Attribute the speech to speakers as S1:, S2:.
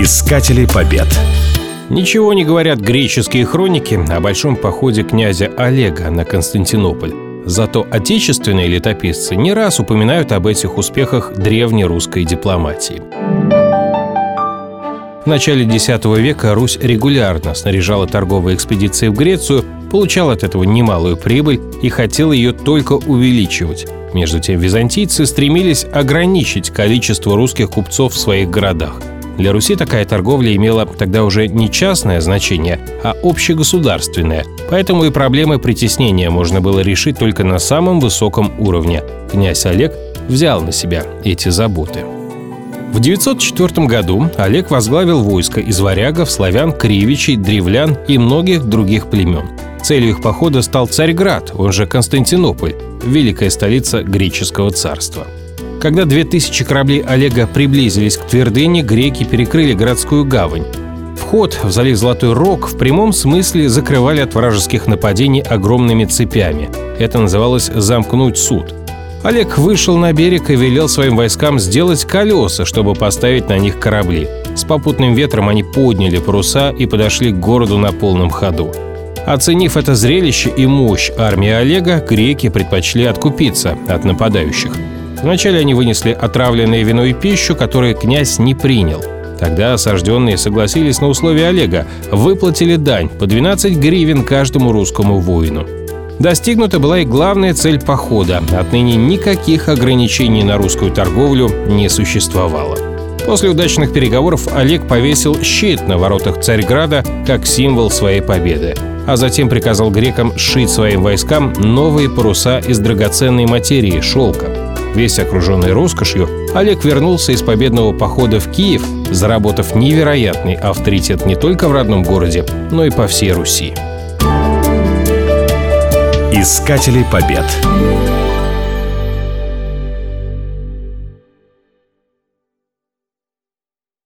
S1: Искатели побед.
S2: Ничего не говорят греческие хроники о большом походе князя Олега на Константинополь. Зато отечественные летописцы не раз упоминают об этих успехах древней русской дипломатии. В начале X века Русь регулярно снаряжала торговые экспедиции в Грецию, получала от этого немалую прибыль и хотела ее только увеличивать. Между тем византийцы стремились ограничить количество русских купцов в своих городах. Для Руси такая торговля имела тогда уже не частное значение, а общегосударственное, поэтому и проблемы притеснения можно было решить только на самом высоком уровне. Князь Олег взял на себя эти заботы. В 904 году Олег возглавил войско из варягов, славян, кривичей, древлян и многих других племен. Целью их похода стал Царьград, он же Константинополь, великая столица греческого царства. Когда 2000 кораблей Олега приблизились к твердыне, греки перекрыли городскую гавань. Вход в залив Золотой Рог в прямом смысле закрывали от вражеских нападений огромными цепями. Это называлось «замкнуть суд». Олег вышел на берег и велел своим войскам сделать колеса, чтобы поставить на них корабли. С попутным ветром они подняли паруса и подошли к городу на полном ходу. Оценив это зрелище и мощь армии Олега, греки предпочли откупиться от нападающих – Вначале они вынесли отравленное вино и пищу, которые князь не принял. Тогда осажденные согласились на условия Олега, выплатили дань по 12 гривен каждому русскому воину. Достигнута была и главная цель похода. Отныне никаких ограничений на русскую торговлю не существовало. После удачных переговоров Олег повесил щит на воротах Царьграда как символ своей победы, а затем приказал грекам сшить своим войскам новые паруса из драгоценной материи – шелка. Весь окруженный роскошью, Олег вернулся из победного похода в Киев, заработав невероятный авторитет не только в родном городе, но и по всей Руси.
S1: Искатели побед.